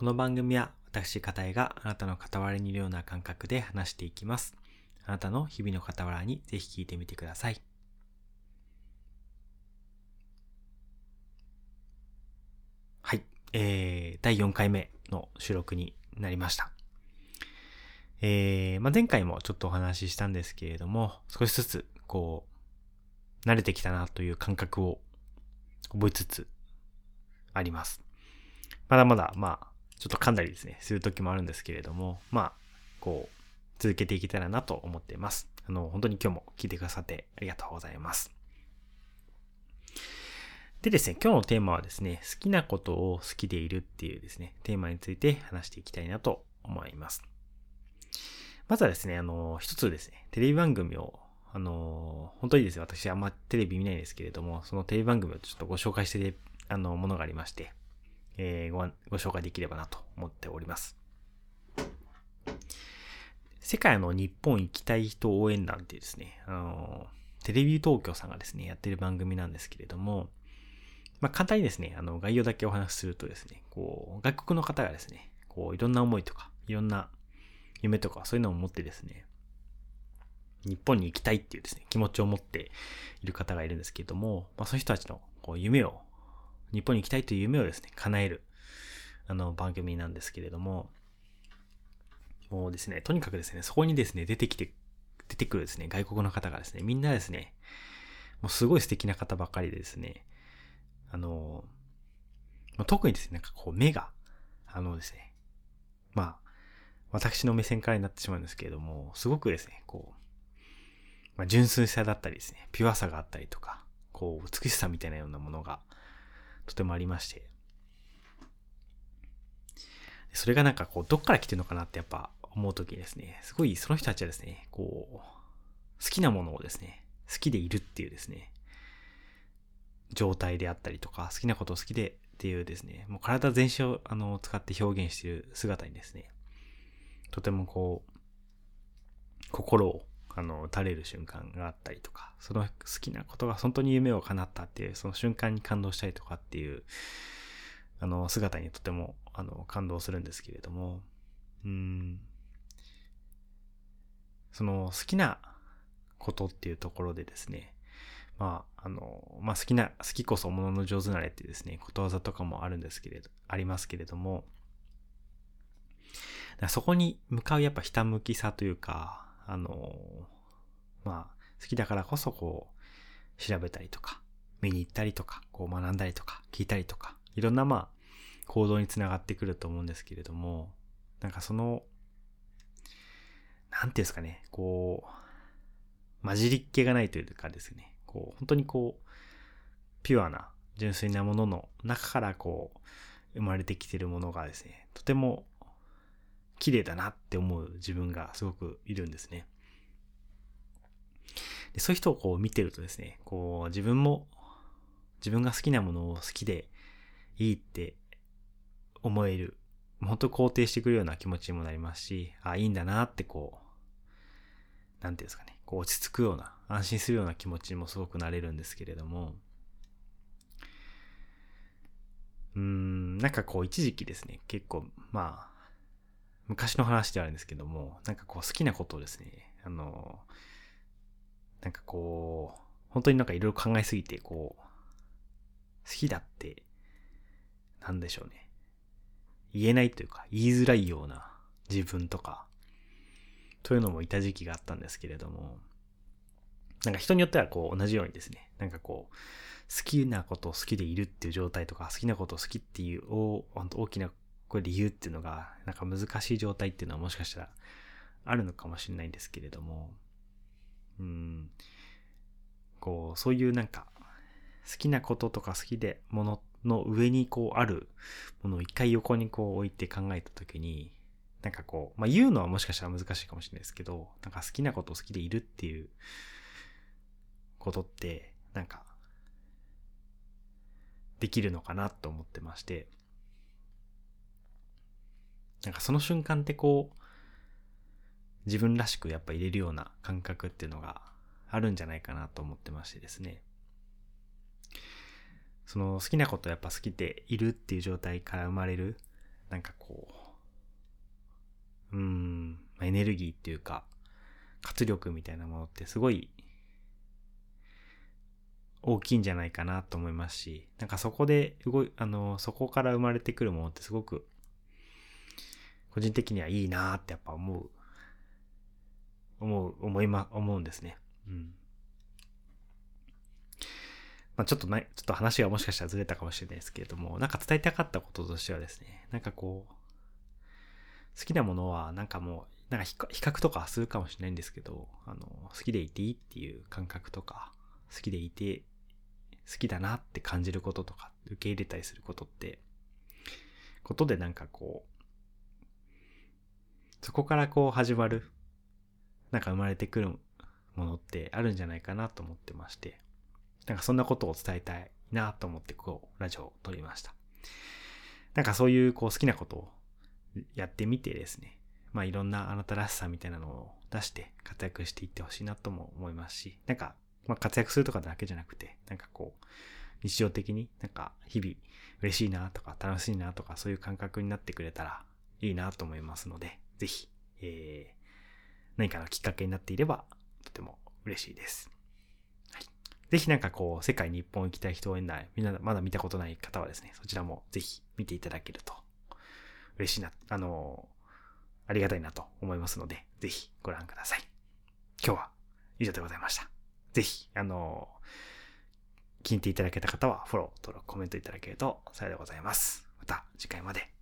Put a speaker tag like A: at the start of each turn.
A: この番組は私、片江があなたの傍らにいるような感覚で話していきます。あなたの日々の傍らにぜひ聞いてみてください。はい。えー、第4回目の収録になりました。えー、まあ、前回もちょっとお話ししたんですけれども、少しずつ、こう、慣れてきたなという感覚を覚えつつあります。まだまだ、まあ、ちょっと噛んだりですね、する時もあるんですけれども、まあ、こう、続けていけたらなと思っています。あの、本当に今日も聞いてくださってありがとうございます。でですね、今日のテーマはですね、好きなことを好きでいるっていうですね、テーマについて話していきたいなと思います。まずはですね、あの、一つですね、テレビ番組を、あの、本当にですね、私あんまテレビ見ないんですけれども、そのテレビ番組をちょっとご紹介して、あの、ものがありまして、えー、ごご紹介できればなと思っております。世界の日本行きたい人応援団ってですね、あの、テレビ東京さんがですね、やってる番組なんですけれども、まあ、簡単にですね、あの、概要だけお話しするとですね、こう、外国の方がですね、こう、いろんな思いとか、いろんな夢とか、そういうのを持ってですね、日本に行きたいっていうですね、気持ちを持っている方がいるんですけれども、まあ、その人たちのこう夢を日本に行きたいという夢をですね、叶える、あの、番組なんですけれども、もうですね、とにかくですね、そこにですね、出てきて、出てくるですね、外国の方がですね、みんなですね、もうすごい素敵な方ばかりでですね、あの、特にですね、なんかこう目が、あのですね、まあ、私の目線からになってしまうんですけれども、すごくですね、こう、まあ、純粋さだったりですね、ピュアさがあったりとか、こう、美しさみたいなようなものが、とてもありまして、それがなんかこう、どっから来てるのかなってやっぱ思うときですね、すごいその人たちはですね、こう、好きなものをですね、好きでいるっていうですね、状態であったりとか、好きなことを好きでっていうですね、もう体全身をあの使って表現している姿にですね、とてもこう、心をあの、垂れる瞬間があったりとか、その好きなことが本当に夢を叶ったっていう、その瞬間に感動したりとかっていう、あの、姿にとても、あの、感動するんですけれども、うん、その好きなことっていうところでですね、まあ、あの、まあ好きな、好きこそものの上手なれっていうですね、ことわざとかもあるんですけれど、ありますけれども、そこに向かうやっぱひたむきさというか、あの、まあ、好きだからこそこう、調べたりとか、見に行ったりとか、こう学んだりとか、聞いたりとか、いろんなまあ、行動につながってくると思うんですけれども、なんかその、なんていうんですかね、こう、混じりっ気がないというかですね、こう、本当にこう、ピュアな、純粋なものの中からこう、生まれてきてるものがですね、とても綺麗だなって思う自分がすごくいるんですね。でそういう人をこう見てるとですね、こう自分も自分が好きなものを好きでいいって思える、本当肯定してくるような気持ちにもなりますし、あ、いいんだなってこう、なんていうんですかね、こう落ち着くような、安心するような気持ちにもすごくなれるんですけれども、うーん、なんかこう一時期ですね、結構、まあ、昔の話ではあるんですけども、なんかこう好きなことをですね、あの、なんかこう、本当になんかいろいろ考えすぎて、こう、好きだって、なんでしょうね。言えないというか、言いづらいような自分とか、というのもいた時期があったんですけれども、なんか人によってはこう同じようにですね、なんかこう、好きなことを好きでいるっていう状態とか、好きなことを好きっていう大きなこれ理由っていうのが、なんか難しい状態っていうのはもしかしたらあるのかもしれないんですけれども、うん、こう、そういうなんか、好きなこととか好きでものの上にこうあるものを一回横にこう置いて考えたときに、なんかこう、まあ言うのはもしかしたら難しいかもしれないですけど、なんか好きなことを好きでいるっていうことって、なんか、できるのかなと思ってまして、なんかその瞬間ってこう、自分らしくやっぱ入れるような感覚っていうのがあるんじゃないかなと思ってましてですね。その好きなことやっぱ好きでいるっていう状態から生まれる、なんかこう、うん、エネルギーっていうか、活力みたいなものってすごい大きいんじゃないかなと思いますし、なんかそこで動い、あの、そこから生まれてくるものってすごく、個人的にはいいなってやっぱ思う、思う、思いま、思うんですね。うん。まあちょっとない、ちょっと話がもしかしたらずれたかもしれないですけれども、なんか伝えたかったこととしてはですね、なんかこう、好きなものはなんかもう、なんか比較とかするかもしれないんですけど、あの、好きでいていいっていう感覚とか、好きでいて好きだなって感じることとか、受け入れたりすることって、ことでなんかこう、そこからこう始まる、なんか生まれてくるものってあるんじゃないかなと思ってまして、なんかそんなことを伝えたいなと思ってこう、ラジオを撮りました。なんかそういうこう好きなことをやってみてですね、まあいろんなあなたらしさみたいなのを出して活躍していってほしいなとも思いますし、なんかまあ、活躍するとかだけじゃなくて、なんかこう、日常的になんか日々嬉しいなとか楽しいなとかそういう感覚になってくれたらいいなと思いますので、ぜひ、えー、何かのきっかけになっていればとても嬉しいです。はい。ぜひなんかこう、世界に一本行きたい人を縁ない、みんなまだ見たことない方はですね、そちらもぜひ見ていただけると嬉しいな、あのありがたいなと思いますので、ぜひご覧ください。今日は以上でございました。ぜひ、あの、聞いていただけた方はフォロー、登録、コメントいただけると幸いでございます。また次回まで。